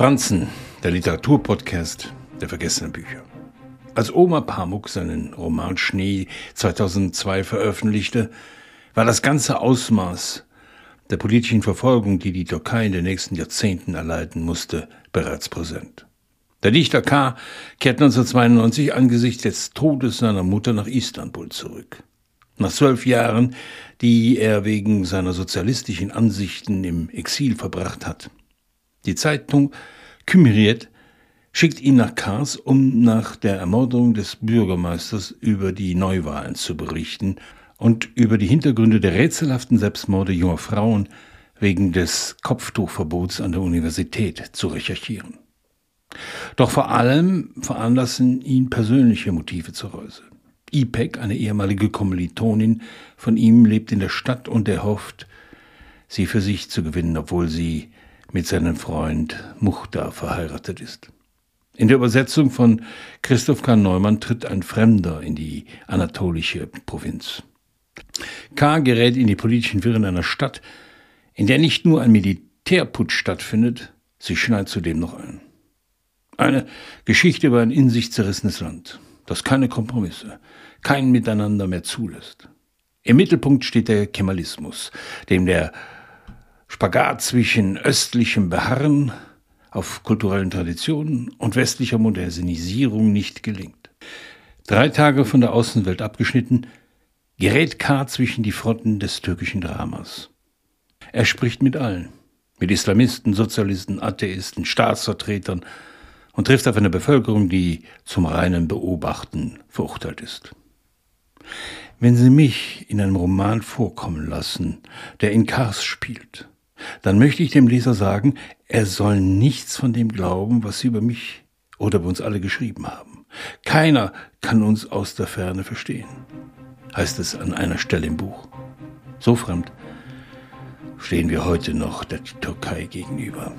Franzen, der Literaturpodcast der vergessenen Bücher. Als Oma Pamuk seinen Roman Schnee 2002 veröffentlichte, war das ganze Ausmaß der politischen Verfolgung, die die Türkei in den nächsten Jahrzehnten erleiden musste, bereits präsent. Der Dichter K. kehrt 1992 angesichts des Todes seiner Mutter nach Istanbul zurück. Nach zwölf Jahren, die er wegen seiner sozialistischen Ansichten im Exil verbracht hat. Die Zeitung Kümriet schickt ihn nach Kars, um nach der Ermordung des Bürgermeisters über die Neuwahlen zu berichten und über die Hintergründe der rätselhaften Selbstmorde junger Frauen wegen des Kopftuchverbots an der Universität zu recherchieren. Doch vor allem veranlassen ihn persönliche Motive zur Reuse. Ipek, eine ehemalige Kommilitonin von ihm, lebt in der Stadt und er hofft, sie für sich zu gewinnen, obwohl sie mit seinem Freund Muchtar verheiratet ist. In der Übersetzung von Christoph K. Neumann tritt ein Fremder in die anatolische Provinz. K. gerät in die politischen Wirren einer Stadt, in der nicht nur ein Militärputsch stattfindet, sie schneit zudem noch ein. Eine Geschichte über ein in sich zerrissenes Land, das keine Kompromisse, kein Miteinander mehr zulässt. Im Mittelpunkt steht der Kemalismus, dem der Spagat zwischen östlichem Beharren auf kulturellen Traditionen und westlicher Modernisierung nicht gelingt. Drei Tage von der Außenwelt abgeschnitten, gerät K. zwischen die Fronten des türkischen Dramas. Er spricht mit allen, mit Islamisten, Sozialisten, Atheisten, Staatsvertretern und trifft auf eine Bevölkerung, die zum reinen Beobachten verurteilt ist. Wenn Sie mich in einem Roman vorkommen lassen, der in Kars spielt, dann möchte ich dem Leser sagen, er soll nichts von dem glauben, was Sie über mich oder über uns alle geschrieben haben. Keiner kann uns aus der Ferne verstehen, heißt es an einer Stelle im Buch. So fremd stehen wir heute noch der Türkei gegenüber.